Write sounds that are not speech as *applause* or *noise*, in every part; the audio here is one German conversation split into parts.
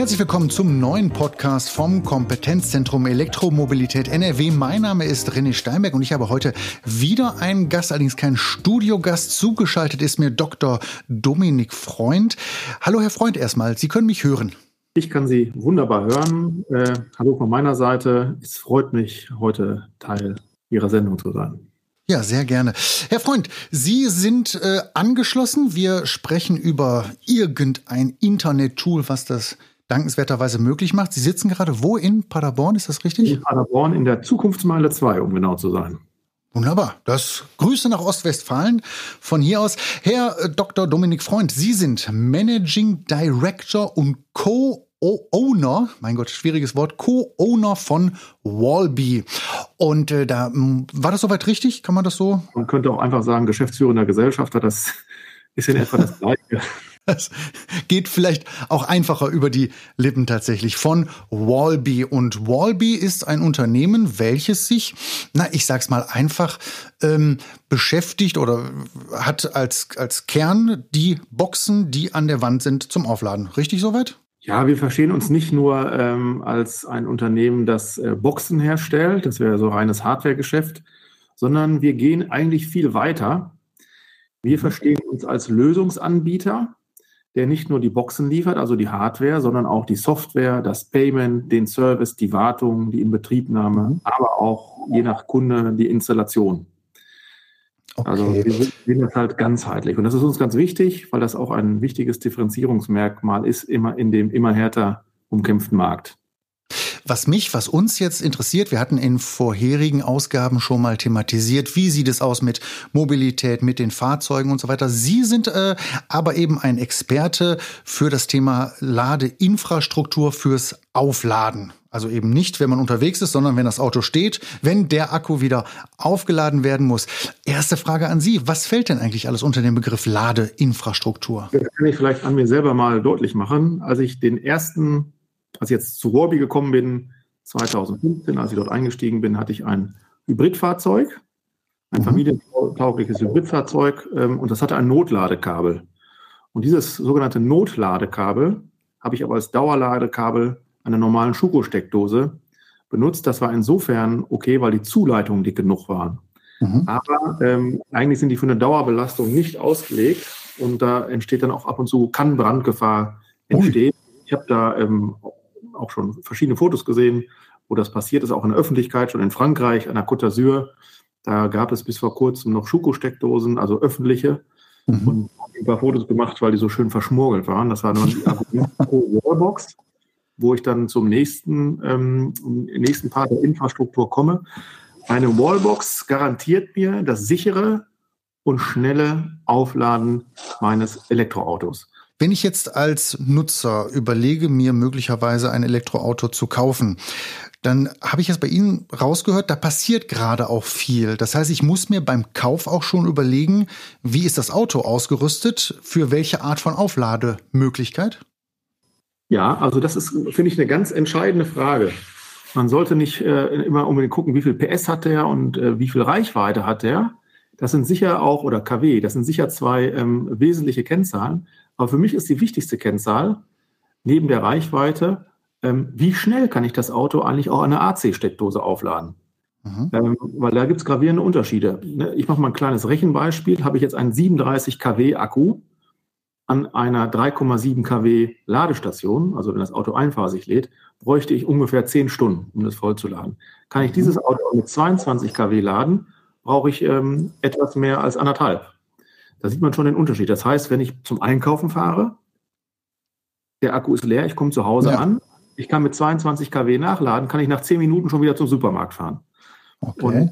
Herzlich willkommen zum neuen Podcast vom Kompetenzzentrum Elektromobilität NRW. Mein Name ist René Steinberg und ich habe heute wieder einen Gast, allerdings kein Studiogast. Zugeschaltet ist mir Dr. Dominik Freund. Hallo, Herr Freund, erstmal. Sie können mich hören. Ich kann Sie wunderbar hören. Äh, hallo von meiner Seite. Es freut mich, heute Teil Ihrer Sendung zu sein. Ja, sehr gerne. Herr Freund, Sie sind äh, angeschlossen. Wir sprechen über irgendein Internet-Tool, was das dankenswerterweise möglich macht. Sie sitzen gerade wo in Paderborn, ist das richtig? In Paderborn in der Zukunftsmeile 2, um genau zu sein. Wunderbar. Das Grüße nach Ostwestfalen von hier aus. Herr äh, Dr. Dominik Freund, Sie sind Managing Director und Co-Owner, mein Gott, schwieriges Wort, Co-Owner von Wallby. Und äh, da war das soweit richtig? Kann man das so? Man könnte auch einfach sagen, geschäftsführender Gesellschafter, das *laughs* ist in etwa das Gleiche. Das geht vielleicht auch einfacher über die Lippen tatsächlich von Wallby. Und Wallby ist ein Unternehmen, welches sich, na, ich sag's mal einfach, ähm, beschäftigt oder hat als, als Kern die Boxen, die an der Wand sind, zum Aufladen. Richtig soweit? Ja, wir verstehen uns nicht nur ähm, als ein Unternehmen, das äh, Boxen herstellt, das wäre so reines Hardwaregeschäft, sondern wir gehen eigentlich viel weiter. Wir verstehen uns als Lösungsanbieter der nicht nur die Boxen liefert, also die Hardware, sondern auch die Software, das Payment, den Service, die Wartung, die Inbetriebnahme, mhm. aber auch je nach Kunde die Installation. Okay. Also wir sehen das halt ganzheitlich. Und das ist uns ganz wichtig, weil das auch ein wichtiges Differenzierungsmerkmal ist, immer in dem immer härter umkämpften Markt. Was mich, was uns jetzt interessiert, wir hatten in vorherigen Ausgaben schon mal thematisiert, wie sieht es aus mit Mobilität, mit den Fahrzeugen und so weiter. Sie sind äh, aber eben ein Experte für das Thema Ladeinfrastruktur fürs Aufladen. Also eben nicht, wenn man unterwegs ist, sondern wenn das Auto steht, wenn der Akku wieder aufgeladen werden muss. Erste Frage an Sie. Was fällt denn eigentlich alles unter den Begriff Ladeinfrastruktur? Das kann ich vielleicht an mir selber mal deutlich machen. Als ich den ersten als ich jetzt zu Warby gekommen bin, 2015, als ich dort eingestiegen bin, hatte ich ein Hybridfahrzeug, ein mhm. familientaugliches Hybridfahrzeug ähm, und das hatte ein Notladekabel. Und dieses sogenannte Notladekabel habe ich aber als Dauerladekabel einer normalen Schuko-Steckdose benutzt. Das war insofern okay, weil die Zuleitungen dick genug waren. Mhm. Aber ähm, eigentlich sind die für eine Dauerbelastung nicht ausgelegt und da entsteht dann auch ab und zu, kann Brandgefahr entstehen. Ui. Ich habe da ähm, auch schon verschiedene Fotos gesehen, wo das passiert ist, auch in der Öffentlichkeit, schon in Frankreich, an der Côte d'Azur. Da gab es bis vor kurzem noch Schuko-Steckdosen, also öffentliche. Mhm. Und ein paar Fotos gemacht, weil die so schön verschmorgelt waren. Das war dann die Wallbox, wo ich dann zum nächsten, ähm, nächsten Part der Infrastruktur komme. Eine Wallbox garantiert mir das sichere und schnelle Aufladen meines Elektroautos. Wenn ich jetzt als Nutzer überlege, mir möglicherweise ein Elektroauto zu kaufen, dann habe ich jetzt bei Ihnen rausgehört, da passiert gerade auch viel. Das heißt, ich muss mir beim Kauf auch schon überlegen, wie ist das Auto ausgerüstet, für welche Art von Auflademöglichkeit? Ja, also das ist, finde ich, eine ganz entscheidende Frage. Man sollte nicht äh, immer unbedingt gucken, wie viel PS hat der und äh, wie viel Reichweite hat der. Das sind sicher auch, oder KW, das sind sicher zwei ähm, wesentliche Kennzahlen. Aber für mich ist die wichtigste Kennzahl neben der Reichweite, ähm, wie schnell kann ich das Auto eigentlich auch an einer AC-Steckdose aufladen? Mhm. Ähm, weil da gibt es gravierende Unterschiede. Ne? Ich mache mal ein kleines Rechenbeispiel. Habe ich jetzt einen 37 kW Akku an einer 3,7 kW Ladestation, also wenn das Auto einphasig lädt, bräuchte ich ungefähr 10 Stunden, um das vollzuladen. Kann ich dieses mhm. Auto mit 22 kW laden, brauche ich ähm, etwas mehr als anderthalb. Da sieht man schon den Unterschied. Das heißt, wenn ich zum Einkaufen fahre, der Akku ist leer, ich komme zu Hause ja. an, ich kann mit 22 kW nachladen, kann ich nach 10 Minuten schon wieder zum Supermarkt fahren. Okay. Und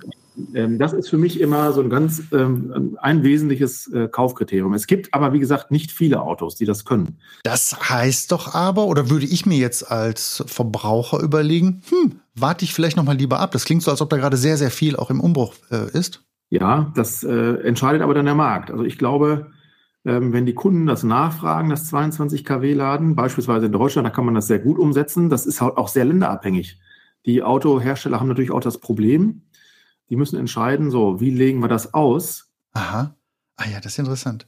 ähm, das ist für mich immer so ein ganz ähm, ein wesentliches äh, Kaufkriterium. Es gibt aber, wie gesagt, nicht viele Autos, die das können. Das heißt doch aber, oder würde ich mir jetzt als Verbraucher überlegen, hm, warte ich vielleicht noch mal lieber ab. Das klingt so, als ob da gerade sehr, sehr viel auch im Umbruch äh, ist. Ja, das äh, entscheidet aber dann der Markt. Also ich glaube, ähm, wenn die Kunden das nachfragen, das 22 kW laden, beispielsweise in Deutschland, da kann man das sehr gut umsetzen. Das ist halt auch sehr länderabhängig. Die Autohersteller haben natürlich auch das Problem, die müssen entscheiden, so, wie legen wir das aus? Aha. Ah ja, das ist interessant.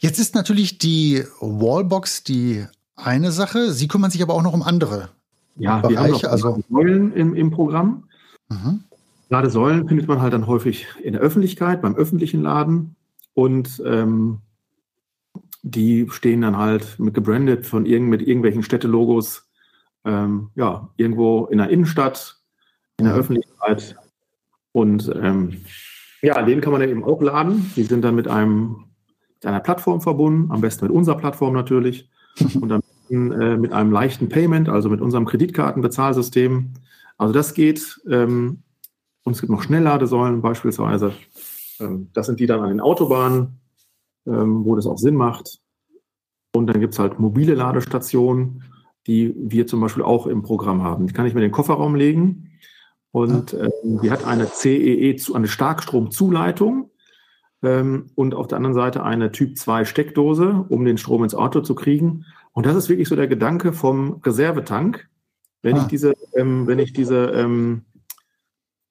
Jetzt ist natürlich die Wallbox, die eine Sache. Sie kümmern sich aber auch noch um andere ja, Bereiche. Wir haben noch also Säulen im, im Programm. Mhm. Ladesäulen findet man halt dann häufig in der Öffentlichkeit, beim öffentlichen Laden. Und ähm, die stehen dann halt mit gebrandet von irgend, mit irgendwelchen Städtelogos ähm, ja, irgendwo in der Innenstadt, in der. Öffentlichkeit. Und ähm, ja, denen kann man dann eben auch laden. Die sind dann mit einem mit einer Plattform verbunden, am besten mit unserer Plattform natürlich. *laughs* Und dann äh, mit einem leichten Payment, also mit unserem Kreditkartenbezahlsystem. Also das geht. Ähm, und es gibt noch Schnellladesäulen beispielsweise. Ähm, das sind die dann an den Autobahnen, ähm, wo das auch Sinn macht. Und dann gibt es halt mobile Ladestationen, die wir zum Beispiel auch im Programm haben. Die kann ich mir in den Kofferraum legen. Und ähm, die hat eine CEE, eine Starkstromzuleitung ähm, und auf der anderen Seite eine Typ 2 Steckdose, um den Strom ins Auto zu kriegen. Und das ist wirklich so der Gedanke vom Reservetank. Wenn ah. ich diese, ähm, wenn ich diese ähm,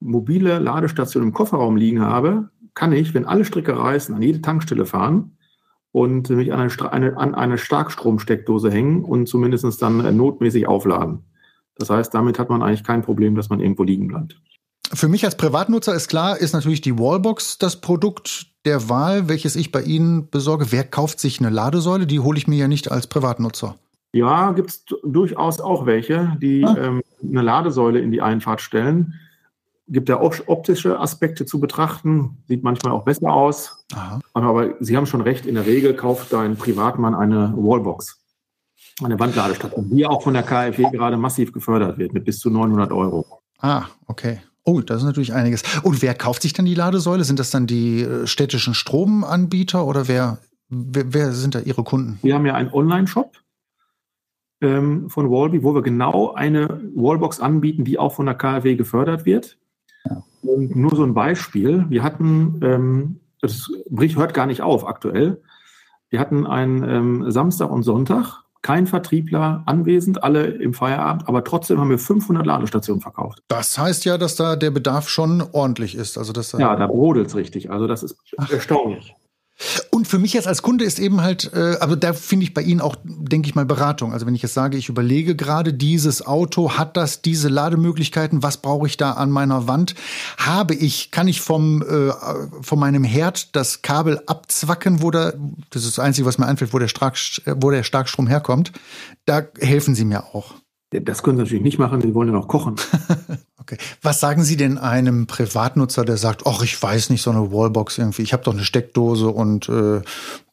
mobile Ladestation im Kofferraum liegen habe, kann ich, wenn alle Stricke reißen, an jede Tankstelle fahren und mich an eine, eine, an eine Starkstromsteckdose hängen und zumindest dann äh, notmäßig aufladen. Das heißt, damit hat man eigentlich kein Problem, dass man irgendwo liegen bleibt. Für mich als Privatnutzer ist klar, ist natürlich die Wallbox das Produkt der Wahl, welches ich bei Ihnen besorge. Wer kauft sich eine Ladesäule? Die hole ich mir ja nicht als Privatnutzer. Ja, gibt es durchaus auch welche, die ah. ähm, eine Ladesäule in die Einfahrt stellen. Gibt ja auch optische Aspekte zu betrachten, sieht manchmal auch besser aus. Aha. Aber Sie haben schon recht, in der Regel kauft ein Privatmann eine Wallbox, eine Wandladestation, die auch von der KfW gerade massiv gefördert wird mit bis zu 900 Euro. Ah, okay. Oh, das ist natürlich einiges. Und wer kauft sich dann die Ladesäule? Sind das dann die äh, städtischen Stromanbieter oder wer, wer, wer sind da Ihre Kunden? Wir haben ja einen Online-Shop ähm, von Wallby, wo wir genau eine Wallbox anbieten, die auch von der KfW gefördert wird. Und nur so ein Beispiel. Wir hatten, ähm, das bricht, hört gar nicht auf aktuell. Wir hatten einen ähm, Samstag und Sonntag kein Vertriebler anwesend, alle im Feierabend, aber trotzdem haben wir 500 Ladestationen verkauft. Das heißt ja, dass da der Bedarf schon ordentlich ist. Also das, ja, da brodelt es richtig. Also das ist Ach. erstaunlich. Und für mich jetzt als Kunde ist eben halt, äh, also da finde ich bei Ihnen auch, denke ich mal, Beratung. Also wenn ich jetzt sage, ich überlege gerade, dieses Auto hat das, diese Lademöglichkeiten, was brauche ich da an meiner Wand? Habe ich, kann ich vom, äh, von meinem Herd das Kabel abzwacken, wo da, das ist das Einzige, was mir einfällt, wo der, Stark, wo der Starkstrom herkommt. Da helfen Sie mir auch. Das können Sie natürlich nicht machen, Sie wollen ja noch kochen. *laughs* okay. Was sagen Sie denn einem Privatnutzer, der sagt, ach, ich weiß nicht, so eine Wallbox irgendwie, ich habe doch eine Steckdose und äh,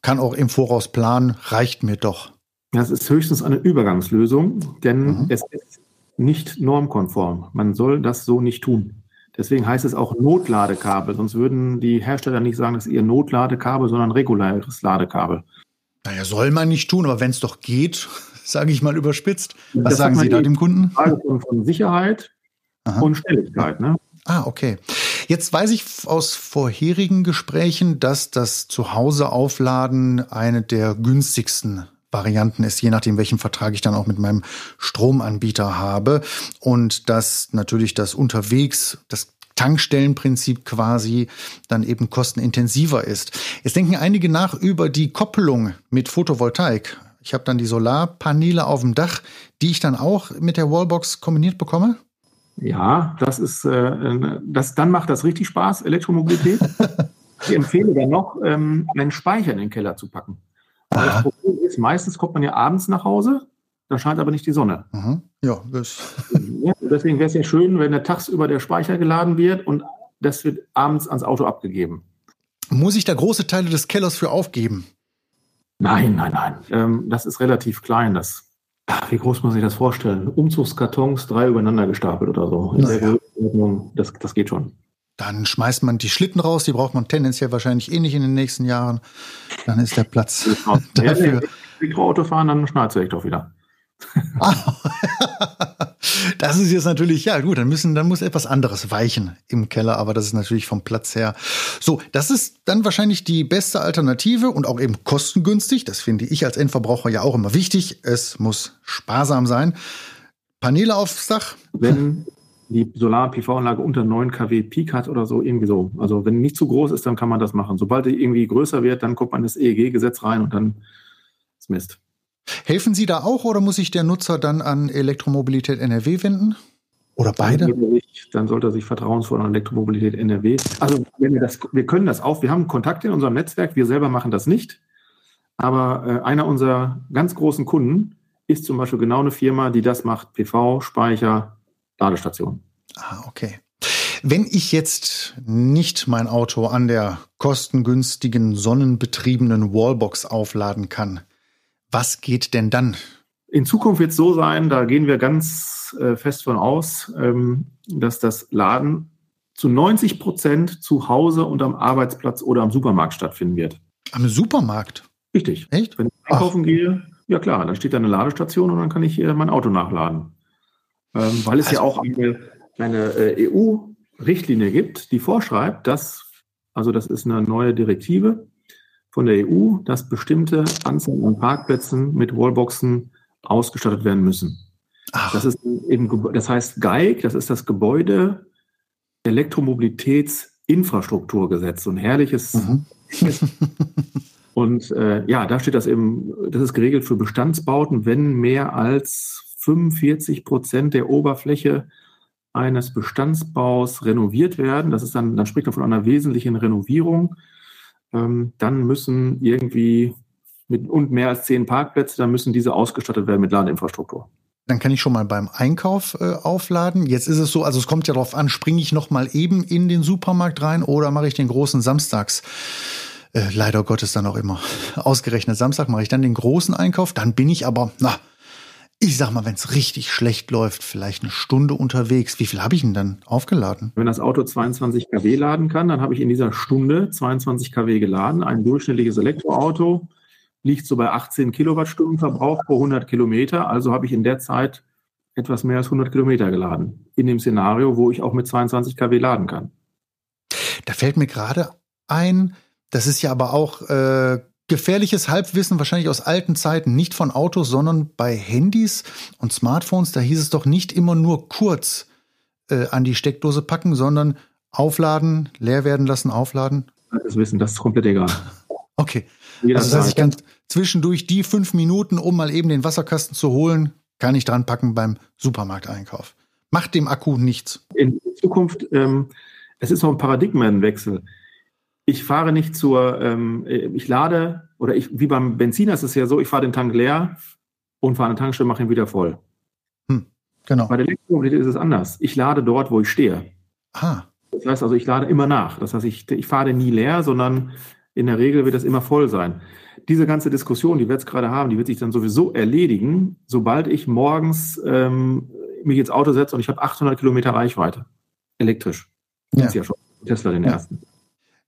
kann auch im Voraus planen, reicht mir doch. Das ist höchstens eine Übergangslösung, denn mhm. es ist nicht normkonform. Man soll das so nicht tun. Deswegen heißt es auch Notladekabel, sonst würden die Hersteller nicht sagen, das ist ihr Notladekabel, sondern reguläres Ladekabel. Naja, soll man nicht tun, aber wenn es doch geht, sage ich mal überspitzt. Was das sagen Sie da dem Kunden? Frage von, Sicherheit Aha. und Schnelligkeit. Ne? Ah, okay. Jetzt weiß ich aus vorherigen Gesprächen, dass das Zuhause-Aufladen eine der günstigsten Varianten ist, je nachdem, welchen Vertrag ich dann auch mit meinem Stromanbieter habe. Und dass natürlich das unterwegs, das Tankstellenprinzip quasi dann eben kostenintensiver ist. Jetzt denken einige nach über die Koppelung mit Photovoltaik. Ich habe dann die Solarpaneele auf dem Dach, die ich dann auch mit der Wallbox kombiniert bekomme. Ja, das ist, äh, das, dann macht das richtig Spaß, Elektromobilität. *laughs* ich empfehle dann noch, ähm, einen Speicher in den Keller zu packen. Das Problem ist, meistens kommt man ja abends nach Hause, da scheint aber nicht die Sonne. Mhm. Ja, das. Ja, deswegen wäre es ja schön, wenn der tagsüber der Speicher geladen wird und das wird abends ans Auto abgegeben. Muss ich da große Teile des Kellers für aufgeben? Nein, nein, nein. Ähm, das ist relativ klein. Das, ach, wie groß muss ich das vorstellen? Umzugskartons, drei übereinander gestapelt oder so. Ja. Das, das geht schon. Dann schmeißt man die Schlitten raus, die braucht man tendenziell wahrscheinlich eh nicht in den nächsten Jahren. Dann ist der Platz genau. *laughs* dafür. Wenn Elektroauto fahren, dann schnallt es doch wieder. *laughs* *laughs* das ist jetzt natürlich, ja gut, dann müssen, dann muss etwas anderes weichen im Keller, aber das ist natürlich vom Platz her. So, das ist dann wahrscheinlich die beste Alternative und auch eben kostengünstig. Das finde ich als Endverbraucher ja auch immer wichtig. Es muss sparsam sein. Paneele aufs Dach. Wenn die Solar-PV-Anlage unter 9 kW Peak hat oder so, irgendwie so. Also wenn nicht zu groß ist, dann kann man das machen. Sobald die irgendwie größer wird, dann kommt man ins EEG-Gesetz rein und dann ist Mist. Helfen Sie da auch oder muss sich der Nutzer dann an Elektromobilität NRW wenden? Oder beide? Dann sollte, sich, dann sollte er sich vertrauensvoll an Elektromobilität NRW. Also wenn wir das, wir können das auch. Wir haben Kontakte in unserem Netzwerk. Wir selber machen das nicht. Aber äh, einer unserer ganz großen Kunden ist zum Beispiel genau eine Firma, die das macht: PV, Speicher, Ladestation. Ah, okay. Wenn ich jetzt nicht mein Auto an der kostengünstigen, sonnenbetriebenen Wallbox aufladen kann, was geht denn dann? In Zukunft wird es so sein, da gehen wir ganz äh, fest von aus, ähm, dass das Laden zu 90 Prozent zu Hause und am Arbeitsplatz oder am Supermarkt stattfinden wird. Am Supermarkt? Richtig. Echt? Wenn ich einkaufen Ach. gehe, ja klar, dann steht da eine Ladestation und dann kann ich hier mein Auto nachladen. Ähm, weil es also, ja auch eine, eine äh, EU-Richtlinie gibt, die vorschreibt, dass, also das ist eine neue Direktive von der EU, dass bestimmte Anzahl an Parkplätzen mit Wallboxen ausgestattet werden müssen. Ach. Das ist eben, das heißt GEIG, das ist das Gebäude Elektromobilitätsinfrastrukturgesetz, so ein herrliches. Mhm. *laughs* Und äh, ja, da steht das eben, das ist geregelt für Bestandsbauten, wenn mehr als 45 Prozent der Oberfläche eines Bestandsbaus renoviert werden. Das ist dann, dann spricht man von einer wesentlichen Renovierung. Ähm, dann müssen irgendwie mit und mehr als zehn Parkplätze, dann müssen diese ausgestattet werden mit Ladeinfrastruktur. Dann kann ich schon mal beim Einkauf äh, aufladen. Jetzt ist es so, also es kommt ja darauf an, springe ich noch mal eben in den Supermarkt rein oder mache ich den großen Samstags? Äh, leider Gottes dann auch immer. *laughs* Ausgerechnet Samstag mache ich dann den großen Einkauf. Dann bin ich aber, na, ich sag mal, wenn es richtig schlecht läuft, vielleicht eine Stunde unterwegs. Wie viel habe ich denn dann aufgeladen? Wenn das Auto 22 kW laden kann, dann habe ich in dieser Stunde 22 kW geladen. Ein durchschnittliches Elektroauto liegt so bei 18 Kilowattstunden Verbrauch pro 100 Kilometer. Also habe ich in der Zeit etwas mehr als 100 Kilometer geladen. In dem Szenario, wo ich auch mit 22 kW laden kann. Da fällt mir gerade ein, das ist ja aber auch äh, gefährliches Halbwissen, wahrscheinlich aus alten Zeiten, nicht von Autos, sondern bei Handys und Smartphones. Da hieß es doch nicht immer nur kurz äh, an die Steckdose packen, sondern aufladen, leer werden lassen, aufladen. Das Wissen, das ist komplett egal. *laughs* Okay. Also das heißt, ich kann zwischendurch die fünf Minuten, um mal eben den Wasserkasten zu holen, kann ich dran packen beim Supermarkteinkauf. Macht dem Akku nichts. In Zukunft, ähm, es ist noch ein Paradigmenwechsel. Ich fahre nicht zur, ähm, ich lade, oder ich, wie beim Benziner ist es ja so, ich fahre den Tank leer und fahre eine Tankstelle, mache ihn wieder voll. Hm, genau. Bei der Elektromobilität ist es anders. Ich lade dort, wo ich stehe. Ah. Das heißt also, ich lade immer nach. Das heißt, ich, ich fahre nie leer, sondern in der Regel wird das immer voll sein. Diese ganze Diskussion, die wir jetzt gerade haben, die wird sich dann sowieso erledigen, sobald ich morgens ähm, mich ins Auto setze und ich habe 800 Kilometer Reichweite. Elektrisch. Ja. ja schon. Tesla den ja. ersten.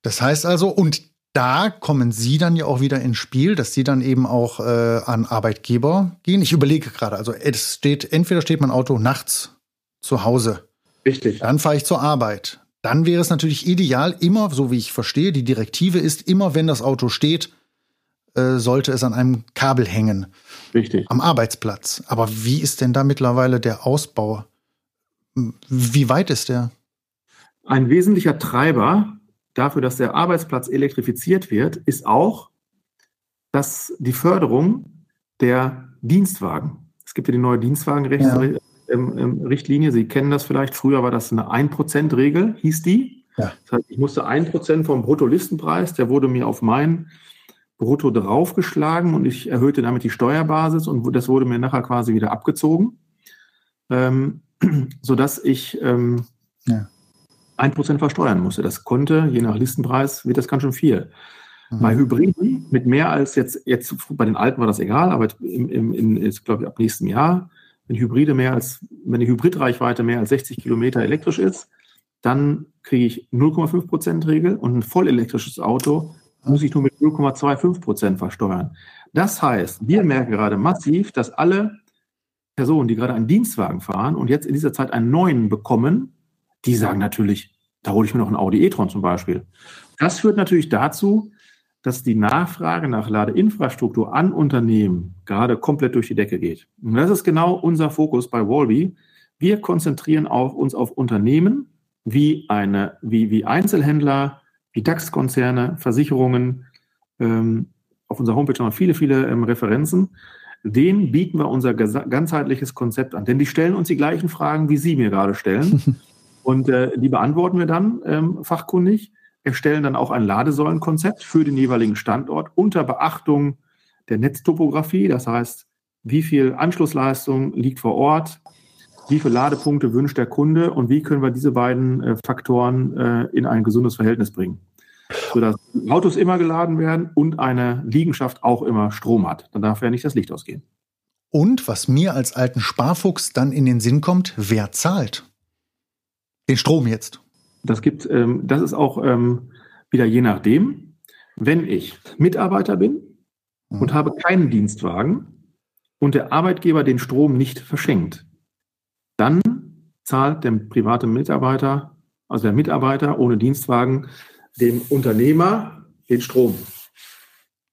Das heißt also, und da kommen Sie dann ja auch wieder ins Spiel, dass Sie dann eben auch äh, an Arbeitgeber gehen. Ich überlege gerade, also es steht, entweder steht mein Auto nachts zu Hause. Richtig. Dann fahre ich zur Arbeit. Dann wäre es natürlich ideal, immer, so wie ich verstehe, die Direktive ist, immer wenn das Auto steht, äh, sollte es an einem Kabel hängen. Richtig. Am Arbeitsplatz. Aber wie ist denn da mittlerweile der Ausbau? Wie weit ist der? Ein wesentlicher Treiber dafür, dass der Arbeitsplatz elektrifiziert wird, ist auch, dass die Förderung der Dienstwagen. Es gibt ja die neue Dienstwagenrichtlinie. Ja. Ähm, ähm. Sie kennen das vielleicht. Früher war das eine 1%-Regel, hieß die. Ja. Das heißt, ich musste 1% vom Bruttolistenpreis, der wurde mir auf mein Brutto draufgeschlagen und ich erhöhte damit die Steuerbasis und das wurde mir nachher quasi wieder abgezogen, ähm, *clears throat* sodass ich ähm, ja. 1% versteuern musste. Das konnte, je nach Listenpreis, wird das ganz schön viel. Mhm. Bei Hybriden mit mehr als jetzt, jetzt bei den alten war das egal, aber im, im, in, jetzt glaube ich ab nächstem Jahr wenn Hybride mehr als, wenn die Hybridreichweite mehr als 60 Kilometer elektrisch ist, dann kriege ich 0,5 Prozent Regel und ein vollelektrisches Auto muss ich nur mit 0,25 Prozent versteuern. Das heißt, wir merken gerade massiv, dass alle Personen, die gerade einen Dienstwagen fahren und jetzt in dieser Zeit einen neuen bekommen, die sagen natürlich, da hole ich mir noch einen Audi e-tron zum Beispiel. Das führt natürlich dazu, dass die Nachfrage nach Ladeinfrastruktur an Unternehmen gerade komplett durch die Decke geht. Und das ist genau unser Fokus bei Wallby. Wir konzentrieren auf, uns auf Unternehmen wie, eine, wie, wie Einzelhändler, wie DAX-Konzerne, Versicherungen. Ähm, auf unserer Homepage haben wir viele, viele ähm, Referenzen. denen bieten wir unser ganzheitliches Konzept an. Denn die stellen uns die gleichen Fragen, wie Sie mir gerade stellen. *laughs* Und äh, die beantworten wir dann ähm, fachkundig, erstellen dann auch ein Ladesäulenkonzept für den jeweiligen Standort unter Beachtung der Netztopographie. Das heißt, wie viel Anschlussleistung liegt vor Ort, wie viele Ladepunkte wünscht der Kunde und wie können wir diese beiden äh, Faktoren äh, in ein gesundes Verhältnis bringen. Sodass Autos immer geladen werden und eine Liegenschaft auch immer Strom hat. Dann darf ja nicht das Licht ausgehen. Und was mir als alten Sparfuchs dann in den Sinn kommt, wer zahlt? Den Strom jetzt. Das gibt, ähm, das ist auch ähm, wieder je nachdem. Wenn ich Mitarbeiter bin mhm. und habe keinen Dienstwagen und der Arbeitgeber den Strom nicht verschenkt, dann zahlt der private Mitarbeiter, also der Mitarbeiter ohne Dienstwagen, dem Unternehmer den Strom.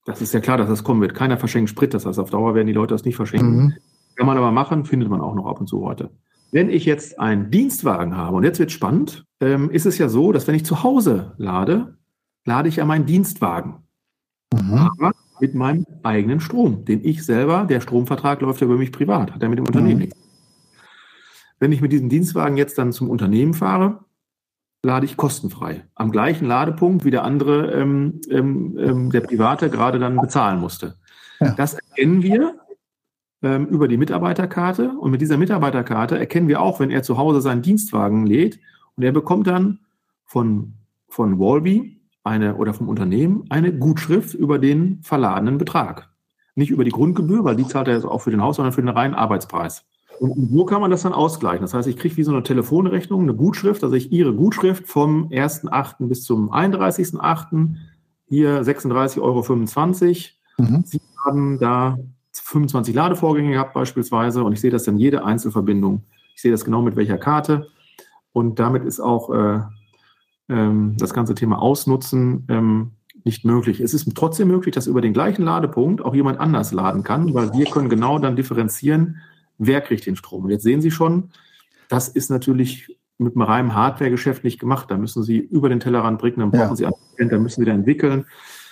Das ist ja klar, dass das kommen wird. Keiner verschenkt Sprit, das heißt, auf Dauer werden die Leute das nicht verschenken. Mhm. Kann man aber machen, findet man auch noch ab und zu heute. Wenn ich jetzt einen Dienstwagen habe, und jetzt wird spannend, ähm, ist es ja so, dass wenn ich zu Hause lade, lade ich ja meinen Dienstwagen. Mhm. Aber mit meinem eigenen Strom, den ich selber, der Stromvertrag läuft ja über mich privat, hat ja mit dem Unternehmen mhm. nichts. Wenn ich mit diesem Dienstwagen jetzt dann zum Unternehmen fahre, lade ich kostenfrei. Am gleichen Ladepunkt, wie der andere, ähm, ähm, ähm, der Private, gerade dann bezahlen musste. Ja. Das erkennen wir ähm, über die Mitarbeiterkarte. Und mit dieser Mitarbeiterkarte erkennen wir auch, wenn er zu Hause seinen Dienstwagen lädt und er bekommt dann von, von Walby eine, oder vom Unternehmen eine Gutschrift über den verladenen Betrag. Nicht über die Grundgebühr, weil die zahlt er jetzt auch für den Haus, sondern für den reinen Arbeitspreis. Und so kann man das dann ausgleichen. Das heißt, ich kriege wie so eine Telefonrechnung, eine Gutschrift, also ich Ihre Gutschrift vom 1.8. bis zum 31.8. Hier 36,25 Euro. Mhm. Sie haben da 25 Ladevorgänge gehabt beispielsweise und ich sehe das dann jede Einzelverbindung. Ich sehe das genau mit welcher Karte und damit ist auch äh, ähm, das ganze Thema Ausnutzen ähm, nicht möglich. Es ist trotzdem möglich, dass über den gleichen Ladepunkt auch jemand anders laden kann, weil wir können genau dann differenzieren, wer kriegt den Strom. Und jetzt sehen Sie schon, das ist natürlich mit einem reinen Hardware-Geschäft nicht gemacht. Da müssen Sie über den Tellerrand blicken, dann brauchen ja. Sie da müssen Sie da entwickeln.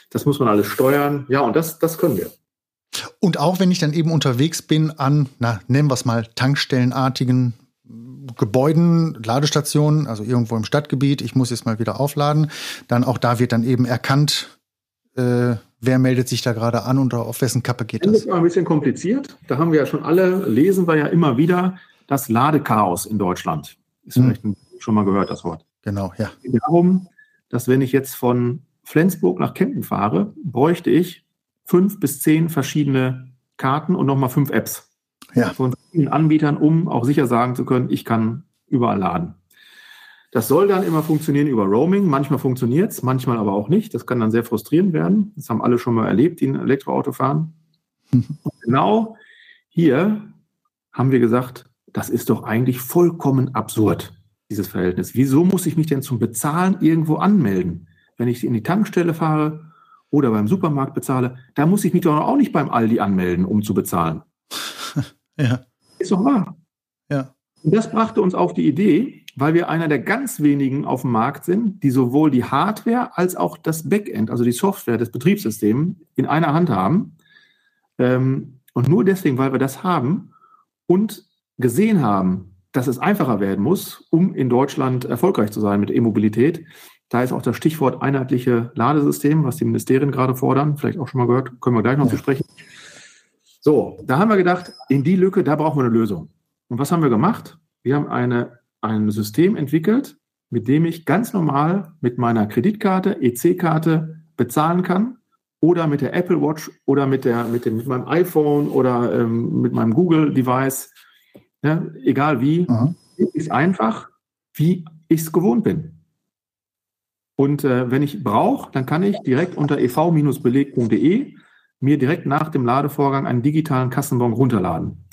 Das muss man alles steuern. Ja, und das, das können wir. Und auch wenn ich dann eben unterwegs bin an, na, nennen wir es mal, tankstellenartigen Gebäuden, Ladestationen, also irgendwo im Stadtgebiet, ich muss jetzt mal wieder aufladen, dann auch da wird dann eben erkannt, äh, wer meldet sich da gerade an und auf wessen Kappe geht das? Das ist ein bisschen kompliziert. Da haben wir ja schon alle, lesen wir ja immer wieder, das Ladechaos in Deutschland. Ist hm. vielleicht schon mal gehört, das Wort. Genau, ja. Darum, dass wenn ich jetzt von Flensburg nach Kempten fahre, bräuchte ich fünf bis zehn verschiedene Karten und nochmal fünf Apps. Ja. Von vielen Anbietern, um auch sicher sagen zu können, ich kann überall laden. Das soll dann immer funktionieren über Roaming. Manchmal funktioniert es, manchmal aber auch nicht. Das kann dann sehr frustrierend werden. Das haben alle schon mal erlebt, die ein Elektroauto fahren. Und *laughs* genau hier haben wir gesagt, das ist doch eigentlich vollkommen absurd, dieses Verhältnis. Wieso muss ich mich denn zum Bezahlen irgendwo anmelden? Wenn ich in die Tankstelle fahre oder beim Supermarkt bezahle, da muss ich mich doch auch nicht beim Aldi anmelden, um zu bezahlen. *laughs* Ja. Ist doch wahr. Ja. Und das brachte uns auf die Idee, weil wir einer der ganz wenigen auf dem Markt sind, die sowohl die Hardware als auch das Backend, also die Software des Betriebssystems, in einer Hand haben. Ähm, und nur deswegen, weil wir das haben und gesehen haben, dass es einfacher werden muss, um in Deutschland erfolgreich zu sein mit E-Mobilität. Da ist auch das Stichwort einheitliche Ladesystem, was die Ministerien gerade fordern. Vielleicht auch schon mal gehört, können wir gleich noch ja. zu sprechen. So, da haben wir gedacht, in die Lücke, da brauchen wir eine Lösung. Und was haben wir gemacht? Wir haben eine, ein System entwickelt, mit dem ich ganz normal mit meiner Kreditkarte, EC-Karte bezahlen kann oder mit der Apple Watch oder mit, der, mit, dem, mit meinem iPhone oder ähm, mit meinem Google-Device. Ja, egal wie, mhm. ist einfach, wie ich es gewohnt bin. Und äh, wenn ich brauche, dann kann ich direkt unter ev-beleg.de mir direkt nach dem Ladevorgang einen digitalen Kassenbon runterladen.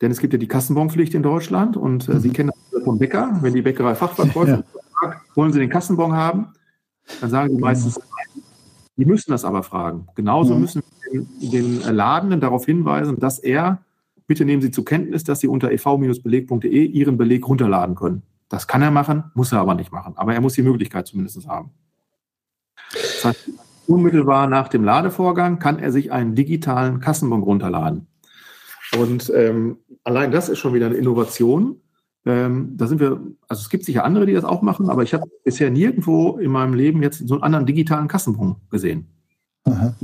Denn es gibt ja die Kassenbonpflicht in Deutschland und äh, mhm. Sie kennen das vom Bäcker. Wenn die Bäckerei Fachverkäufer ja. wollen Sie den Kassenbon haben, dann sagen die meistens nein. Die müssen das aber fragen. Genauso mhm. müssen wir den, den Ladenden darauf hinweisen, dass er, bitte nehmen Sie zur Kenntnis, dass Sie unter ev-beleg.de Ihren Beleg runterladen können. Das kann er machen, muss er aber nicht machen. Aber er muss die Möglichkeit zumindest haben. Das heißt, unmittelbar nach dem Ladevorgang kann er sich einen digitalen Kassenbon runterladen. Und ähm, allein das ist schon wieder eine Innovation. Ähm, da sind wir, also es gibt sicher andere, die das auch machen, aber ich habe bisher nirgendwo in meinem Leben jetzt so einen anderen digitalen Kassenbon gesehen. Aha.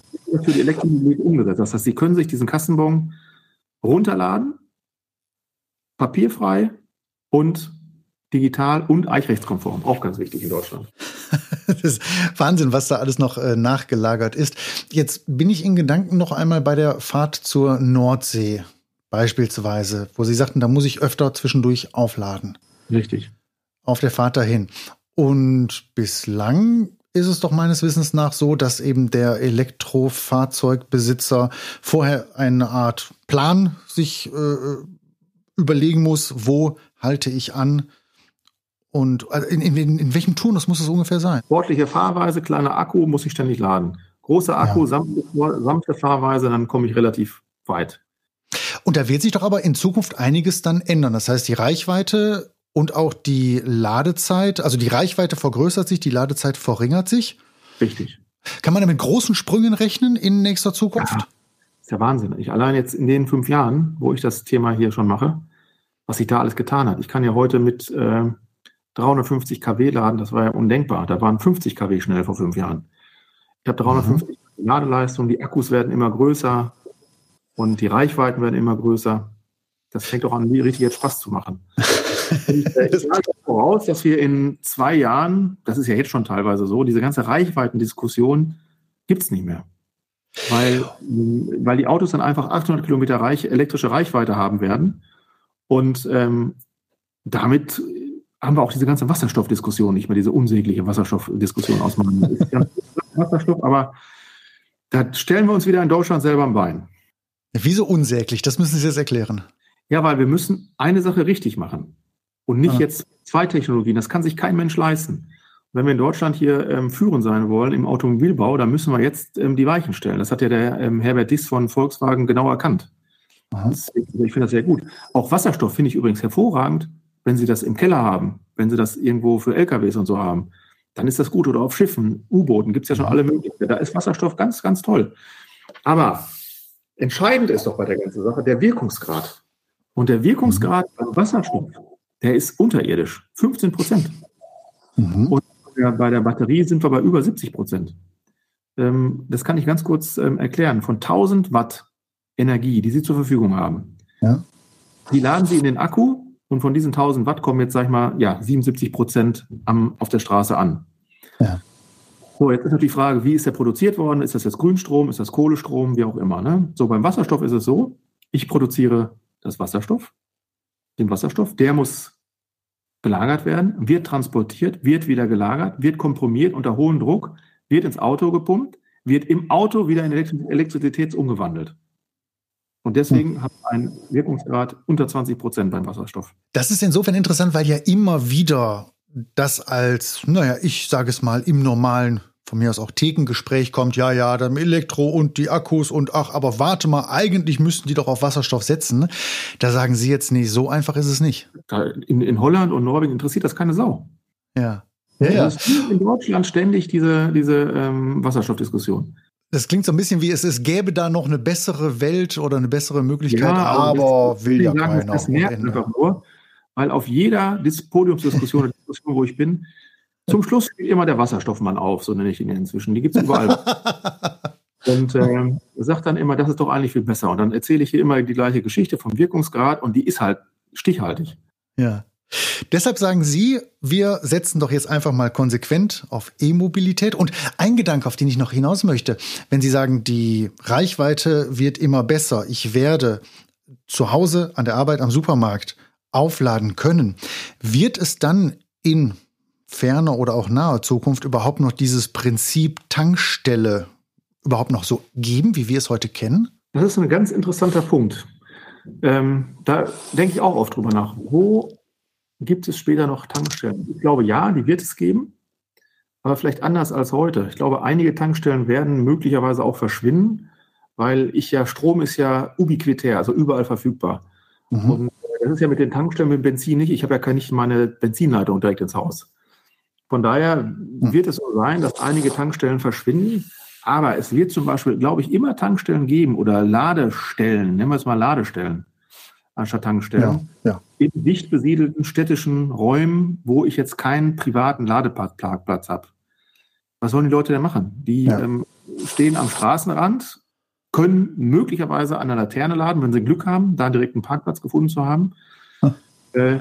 Für die Elektromobilität umgesetzt. Das heißt, Sie können sich diesen Kassenbon runterladen, papierfrei und digital und eichrechtskonform. Auch ganz wichtig in Deutschland. *laughs* das ist Wahnsinn, was da alles noch äh, nachgelagert ist. Jetzt bin ich in Gedanken noch einmal bei der Fahrt zur Nordsee beispielsweise, wo Sie sagten, da muss ich öfter zwischendurch aufladen. Richtig. Auf der Fahrt dahin. Und bislang ist es doch meines Wissens nach so, dass eben der Elektrofahrzeugbesitzer vorher eine Art Plan sich äh, überlegen muss, wo halte ich an, und äh, in, in, in welchem Turnus muss es ungefähr sein? Sportliche Fahrweise, kleiner Akku, muss ich ständig laden. Großer Akku, ja. sanfte, sanfte Fahrweise, dann komme ich relativ weit. Und da wird sich doch aber in Zukunft einiges dann ändern. Das heißt, die Reichweite und auch die Ladezeit, also die Reichweite vergrößert sich, die Ladezeit verringert sich. Richtig. Kann man da mit großen Sprüngen rechnen in nächster Zukunft? Ja, ist ja Wahnsinn. Ich allein jetzt in den fünf Jahren, wo ich das Thema hier schon mache, was sich da alles getan hat. Ich kann ja heute mit äh, 350 kW laden, das war ja undenkbar. Da waren 50 kW schnell vor fünf Jahren. Ich habe 350 mhm. Ladeleistung, die Akkus werden immer größer und die Reichweiten werden immer größer. Das fängt doch an, richtig jetzt Spaß zu machen. *laughs* äh, ich sage voraus, dass wir in zwei Jahren, das ist ja jetzt schon teilweise so, diese ganze Reichweitendiskussion gibt es nicht mehr. Weil, weil die Autos dann einfach 800 Kilometer Reich, elektrische Reichweite haben werden. Und ähm, damit haben wir auch diese ganze Wasserstoffdiskussion nicht mehr, diese unsägliche Wasserstoffdiskussion ausmachen. Wasserstoff, aber da stellen wir uns wieder in Deutschland selber am Bein. Wieso unsäglich? Das müssen Sie jetzt erklären. Ja, weil wir müssen eine Sache richtig machen und nicht ah. jetzt zwei Technologien. Das kann sich kein Mensch leisten. Wenn wir in Deutschland hier ähm, führend sein wollen im Automobilbau, dann müssen wir jetzt ähm, die Weichen stellen. Das hat ja der ähm, Herbert Diss von Volkswagen genau erkannt. Das, ich finde das sehr gut. Auch Wasserstoff finde ich übrigens hervorragend wenn Sie das im Keller haben, wenn Sie das irgendwo für LKWs und so haben, dann ist das gut. Oder auf Schiffen, U-Booten, gibt es ja schon alle Möglichkeiten. Da ist Wasserstoff ganz, ganz toll. Aber entscheidend ist doch bei der ganzen Sache der Wirkungsgrad. Und der Wirkungsgrad mhm. beim Wasserstoff, der ist unterirdisch, 15 Prozent. Mhm. Und bei der Batterie sind wir bei über 70 Prozent. Ähm, das kann ich ganz kurz ähm, erklären. Von 1000 Watt Energie, die Sie zur Verfügung haben, ja. die laden Sie in den Akku und von diesen 1000 Watt kommen jetzt, sag ich mal, ja, 77 Prozent am, auf der Straße an. Ja. So, jetzt ist natürlich die Frage, wie ist der produziert worden? Ist das jetzt Grünstrom? Ist das Kohlestrom? Wie auch immer. Ne? So, beim Wasserstoff ist es so, ich produziere das Wasserstoff, den Wasserstoff, der muss gelagert werden, wird transportiert, wird wieder gelagert, wird komprimiert unter hohem Druck, wird ins Auto gepumpt, wird im Auto wieder in Elektrizität umgewandelt. Und deswegen wir einen Wirkungsgrad unter 20 Prozent beim Wasserstoff. Das ist insofern interessant, weil ja immer wieder das als, naja, ich sage es mal, im normalen, von mir aus auch Thekengespräch kommt, ja, ja, dann Elektro und die Akkus und ach, aber warte mal, eigentlich müssten die doch auf Wasserstoff setzen. Da sagen Sie jetzt nicht, so einfach ist es nicht. In, in Holland und Norwegen interessiert das keine Sau. Ja. Ja, ja. in Deutschland ständig diese, diese ähm, Wasserstoffdiskussion. Das klingt so ein bisschen wie es, es gäbe da noch eine bessere Welt oder eine bessere Möglichkeit, ja, aber, aber will ja sagen, keiner. Das nervt einfach nur, weil auf jeder Podiumsdiskussion, Diskussion, wo ich bin, zum Schluss steht immer der Wasserstoffmann auf, so nenne ich ihn inzwischen. Die gibt es überall. *laughs* und äh, sagt dann immer, das ist doch eigentlich viel besser. Und dann erzähle ich hier immer die gleiche Geschichte vom Wirkungsgrad und die ist halt stichhaltig. Ja. Deshalb sagen Sie, wir setzen doch jetzt einfach mal konsequent auf E-Mobilität. Und ein Gedanke, auf den ich noch hinaus möchte, wenn Sie sagen, die Reichweite wird immer besser, ich werde zu Hause, an der Arbeit, am Supermarkt aufladen können, wird es dann in ferner oder auch naher Zukunft überhaupt noch dieses Prinzip Tankstelle überhaupt noch so geben, wie wir es heute kennen? Das ist ein ganz interessanter Punkt. Ähm, da denke ich auch oft drüber nach. Wo Gibt es später noch Tankstellen? Ich glaube ja, die wird es geben, aber vielleicht anders als heute. Ich glaube, einige Tankstellen werden möglicherweise auch verschwinden, weil ich ja, Strom ist ja ubiquitär, also überall verfügbar. Mhm. Und das ist ja mit den Tankstellen mit Benzin nicht. Ich habe ja nicht meine Benzinleitung direkt ins Haus. Von daher mhm. wird es so sein, dass einige Tankstellen verschwinden, Aber es wird zum Beispiel, glaube ich, immer Tankstellen geben oder Ladestellen, nennen wir es mal Ladestellen, anstatt Tankstellen, ja, ja. in dicht besiedelten städtischen Räumen, wo ich jetzt keinen privaten Ladeparkplatz habe. Was sollen die Leute denn machen? Die ja. ähm, stehen am Straßenrand, können möglicherweise an der Laterne laden, wenn sie Glück haben, da direkt einen Parkplatz gefunden zu haben. Hm. Äh,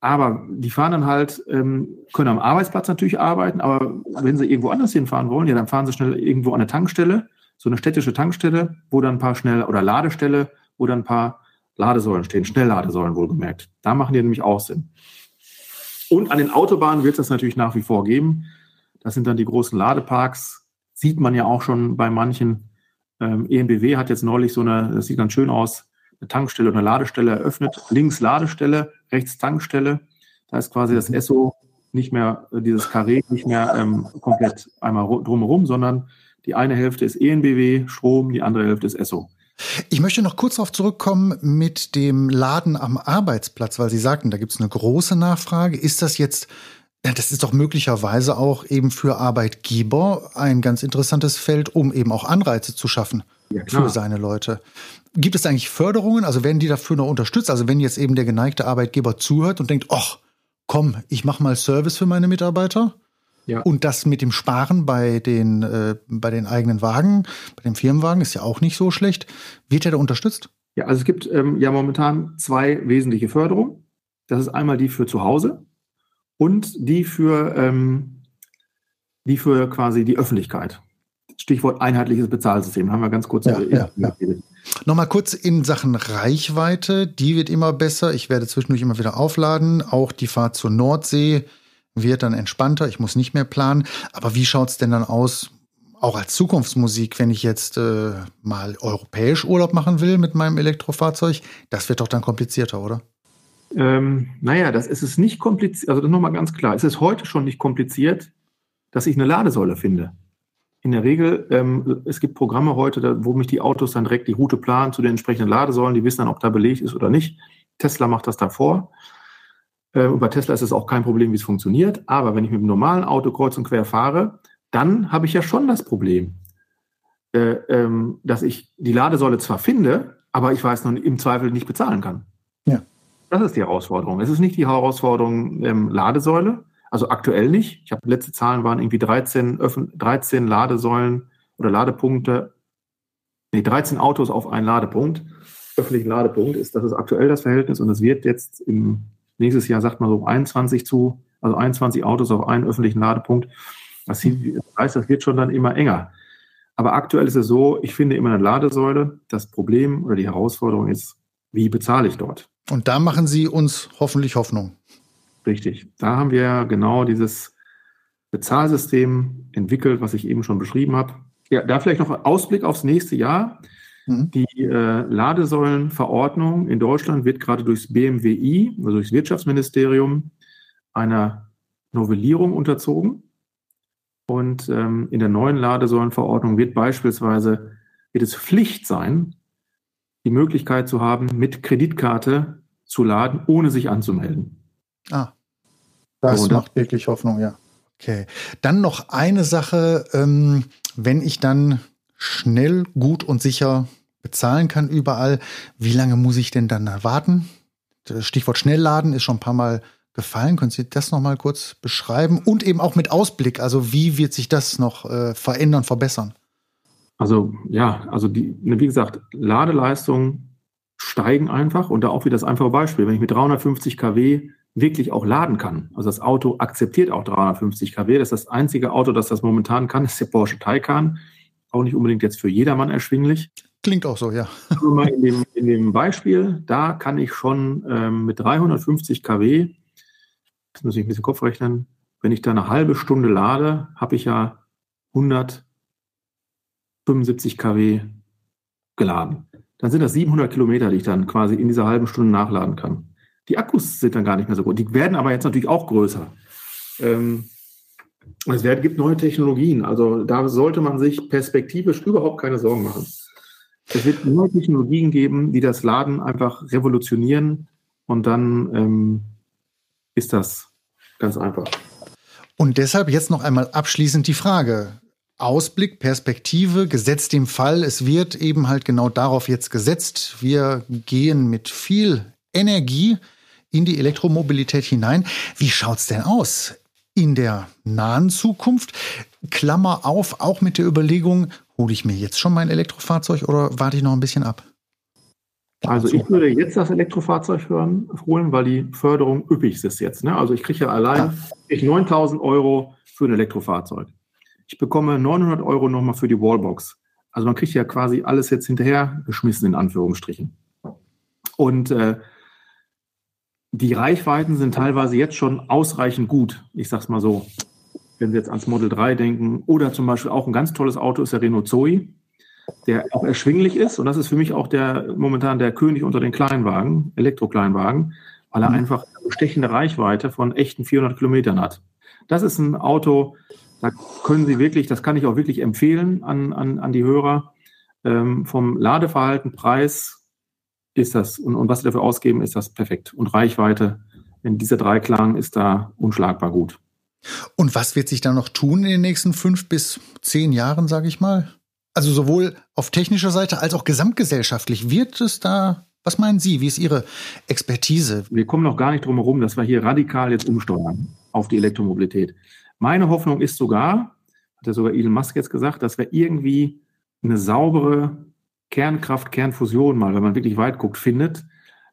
aber die fahren dann halt, ähm, können am Arbeitsplatz natürlich arbeiten, aber wenn sie irgendwo anders hinfahren wollen, ja, dann fahren sie schnell irgendwo an eine Tankstelle, so eine städtische Tankstelle, wo dann ein paar schnell, oder Ladestelle, wo dann ein paar Ladesäulen stehen, Schnellladesäulen wohlgemerkt. Da machen die nämlich auch Sinn. Und an den Autobahnen wird es das natürlich nach wie vor geben. Das sind dann die großen Ladeparks. Sieht man ja auch schon bei manchen. Ähm, EMBW hat jetzt neulich so eine, das sieht ganz schön aus, eine Tankstelle oder eine Ladestelle eröffnet. Links Ladestelle, rechts Tankstelle. Da ist quasi das Esso nicht mehr, äh, dieses Karree nicht mehr ähm, komplett einmal drumherum, sondern die eine Hälfte ist ENBW, Strom, die andere Hälfte ist Esso. Ich möchte noch kurz darauf zurückkommen mit dem Laden am Arbeitsplatz, weil Sie sagten, da gibt es eine große Nachfrage. Ist das jetzt das ist doch möglicherweise auch eben für Arbeitgeber ein ganz interessantes Feld, um eben auch Anreize zu schaffen ja, für seine Leute. Gibt es eigentlich Förderungen? Also werden die dafür noch unterstützt? Also wenn jetzt eben der geneigte Arbeitgeber zuhört und denkt, ach, komm, ich mache mal Service für meine Mitarbeiter. Ja. Und das mit dem Sparen bei den, äh, bei den eigenen Wagen, bei dem Firmenwagen ist ja auch nicht so schlecht. Wird er da unterstützt? Ja, also es gibt ähm, ja momentan zwei wesentliche Förderungen. Das ist einmal die für zu Hause und die für, ähm, die für quasi die Öffentlichkeit. Stichwort einheitliches Bezahlsystem. Haben wir ganz kurz ja, ja, ja. Nochmal kurz in Sachen Reichweite. Die wird immer besser. Ich werde zwischendurch immer wieder aufladen. Auch die Fahrt zur Nordsee wird dann entspannter. Ich muss nicht mehr planen. Aber wie schaut's denn dann aus? Auch als Zukunftsmusik, wenn ich jetzt äh, mal europäisch Urlaub machen will mit meinem Elektrofahrzeug, das wird doch dann komplizierter, oder? Ähm, naja, das ist es nicht kompliziert. Also das nochmal ganz klar. Es ist heute schon nicht kompliziert, dass ich eine Ladesäule finde in der Regel, ähm, es gibt Programme heute, wo mich die Autos dann direkt die Route planen zu den entsprechenden Ladesäulen. Die wissen dann, ob da belegt ist oder nicht. Tesla macht das davor. Und bei Tesla ist es auch kein Problem, wie es funktioniert. Aber wenn ich mit einem normalen Auto kreuz und quer fahre, dann habe ich ja schon das Problem, äh, ähm, dass ich die Ladesäule zwar finde, aber ich weiß noch im Zweifel nicht bezahlen kann. Ja. Das ist die Herausforderung. Es ist nicht die Herausforderung ähm, Ladesäule, also aktuell nicht. Ich habe letzte Zahlen waren irgendwie 13, 13 Ladesäulen oder Ladepunkte. Nee, 13 Autos auf einen Ladepunkt. Öffentlichen Ladepunkt ist, das ist aktuell das Verhältnis und es wird jetzt im nächstes Jahr, sagt man so, 21 zu, also 21 Autos auf einen öffentlichen Ladepunkt. Das heißt, das wird schon dann immer enger. Aber aktuell ist es so, ich finde immer eine Ladesäule. Das Problem oder die Herausforderung ist, wie bezahle ich dort? Und da machen Sie uns hoffentlich Hoffnung. Richtig. Da haben wir genau dieses Bezahlsystem entwickelt, was ich eben schon beschrieben habe. Ja, da vielleicht noch ein Ausblick aufs nächste Jahr. Mhm. Die äh, Ladesäulenverordnung in Deutschland wird gerade durchs BMWI, also durchs Wirtschaftsministerium, einer Novellierung unterzogen. Und ähm, in der neuen Ladesäulenverordnung wird beispielsweise wird es Pflicht sein, die Möglichkeit zu haben, mit Kreditkarte zu laden, ohne sich anzumelden. Ah, das Oder? macht wirklich Hoffnung, ja. Okay. Dann noch eine Sache, ähm, wenn ich dann schnell, gut und sicher bezahlen kann überall, wie lange muss ich denn dann warten? Das Stichwort Schnellladen ist schon ein paar Mal gefallen. Können Sie das noch mal kurz beschreiben? Und eben auch mit Ausblick, also wie wird sich das noch äh, verändern, verbessern? Also ja, also die, wie gesagt, Ladeleistungen steigen einfach und da auch wieder das einfache Beispiel. Wenn ich mit 350 kW wirklich auch laden kann. Also das Auto akzeptiert auch 350 kW. Das ist das einzige Auto, das das momentan kann, ist der Porsche Taycan. Auch nicht unbedingt jetzt für jedermann erschwinglich. Klingt auch so, ja. in dem, in dem Beispiel, da kann ich schon ähm, mit 350 kW, das muss ich ein bisschen Kopf rechnen, wenn ich da eine halbe Stunde lade, habe ich ja 175 kW geladen. Dann sind das 700 Kilometer, die ich dann quasi in dieser halben Stunde nachladen kann. Die Akkus sind dann gar nicht mehr so groß. Die werden aber jetzt natürlich auch größer. Ähm, es gibt neue Technologien. Also da sollte man sich perspektivisch überhaupt keine Sorgen machen. Es wird neue Technologien geben, die das Laden einfach revolutionieren und dann ähm, ist das ganz einfach. Und deshalb jetzt noch einmal abschließend die Frage. Ausblick, Perspektive, gesetzt dem Fall, es wird eben halt genau darauf jetzt gesetzt. Wir gehen mit viel Energie in die Elektromobilität hinein. Wie schaut's denn aus in der nahen Zukunft? Klammer auf, auch mit der Überlegung, hole ich mir jetzt schon mein Elektrofahrzeug oder warte ich noch ein bisschen ab? Also ich würde jetzt das Elektrofahrzeug hören, holen, weil die Förderung üppig ist jetzt. Ne? Also ich kriege ja allein ja. 9000 Euro für ein Elektrofahrzeug. Ich bekomme 900 Euro nochmal für die Wallbox. Also man kriegt ja quasi alles jetzt hinterher geschmissen, in Anführungsstrichen. Und äh, die Reichweiten sind teilweise jetzt schon ausreichend gut. Ich sag's mal so. Wenn Sie jetzt ans Model 3 denken oder zum Beispiel auch ein ganz tolles Auto ist der Renault Zoe, der auch erschwinglich ist. Und das ist für mich auch der momentan der König unter den Kleinwagen, Elektrokleinwagen, weil er mhm. einfach eine bestechende Reichweite von echten 400 Kilometern hat. Das ist ein Auto, da können Sie wirklich, das kann ich auch wirklich empfehlen an, an, an die Hörer. Ähm, vom Ladeverhalten, Preis ist das und, und was Sie dafür ausgeben, ist das perfekt. Und Reichweite in dieser Dreiklang ist da unschlagbar gut. Und was wird sich da noch tun in den nächsten fünf bis zehn Jahren, sage ich mal? Also sowohl auf technischer Seite als auch gesamtgesellschaftlich. Wird es da, was meinen Sie, wie ist Ihre Expertise? Wir kommen noch gar nicht drum herum, dass wir hier radikal jetzt umsteuern auf die Elektromobilität. Meine Hoffnung ist sogar, hat ja sogar Elon Musk jetzt gesagt, dass wir irgendwie eine saubere Kernkraft, Kernfusion mal, wenn man wirklich weit guckt, findet,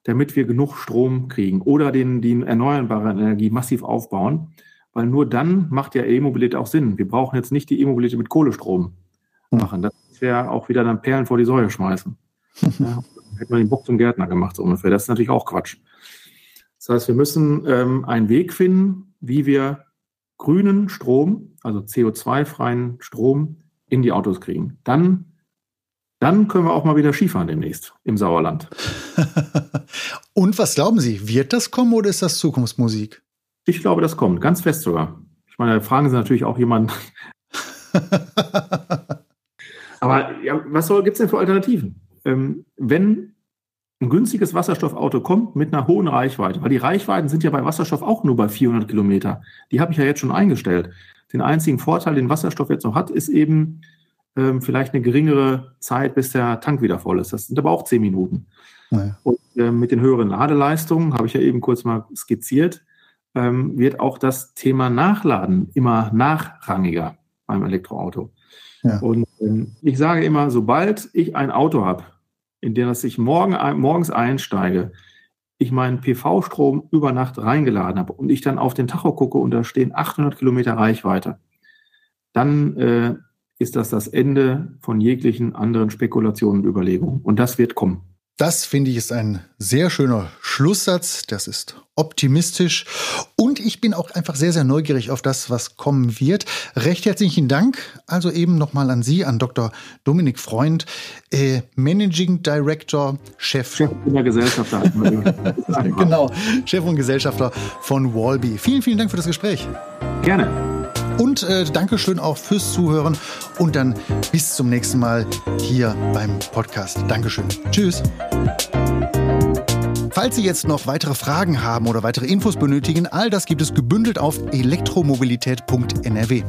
damit wir genug Strom kriegen oder den, die erneuerbare Energie massiv aufbauen, weil nur dann macht ja E-Mobilität auch Sinn. Wir brauchen jetzt nicht die E-Mobilität mit Kohlestrom machen. Das wäre auch wieder dann Perlen vor die Säule schmeißen. *laughs* ja, hätte man den Bock zum Gärtner gemacht, so ungefähr. Das ist natürlich auch Quatsch. Das heißt, wir müssen ähm, einen Weg finden, wie wir grünen Strom, also CO2-freien Strom in die Autos kriegen. Dann, dann können wir auch mal wieder Skifahren demnächst im Sauerland. *laughs* Und was glauben Sie, wird das kommen oder ist das Zukunftsmusik? Ich glaube, das kommt, ganz fest sogar. Ich meine, fragen Sie natürlich auch jemanden. *laughs* Aber ja, was gibt es denn für Alternativen? Ähm, wenn ein günstiges Wasserstoffauto kommt mit einer hohen Reichweite, weil die Reichweiten sind ja bei Wasserstoff auch nur bei 400 Kilometer. Die habe ich ja jetzt schon eingestellt. Den einzigen Vorteil, den Wasserstoff jetzt noch hat, ist eben ähm, vielleicht eine geringere Zeit, bis der Tank wieder voll ist. Das sind aber auch zehn Minuten. Ja. Und äh, mit den höheren Ladeleistungen, habe ich ja eben kurz mal skizziert, ähm, wird auch das Thema Nachladen immer nachrangiger beim Elektroauto. Ja. Und ähm, ich sage immer, sobald ich ein Auto habe, in das ich morgen, morgens einsteige, ich meinen PV-Strom über Nacht reingeladen habe und ich dann auf den Tacho gucke und da stehen 800 Kilometer Reichweite, dann äh, ist das das Ende von jeglichen anderen Spekulationen und Überlegungen. Und das wird kommen. Das finde ich ist ein sehr schöner Schlusssatz. Das ist optimistisch. Und ich bin auch einfach sehr, sehr neugierig auf das, was kommen wird. Recht herzlichen Dank. Also eben nochmal an Sie, an Dr. Dominik Freund, äh, Managing Director, Chef. Chef der Gesellschafter. *laughs* genau, Chef und Gesellschafter von Walby. Vielen, vielen Dank für das Gespräch. Gerne. Und äh, Dankeschön auch fürs Zuhören und dann bis zum nächsten Mal hier beim Podcast. Dankeschön. Tschüss. Falls Sie jetzt noch weitere Fragen haben oder weitere Infos benötigen, all das gibt es gebündelt auf elektromobilität.nrw.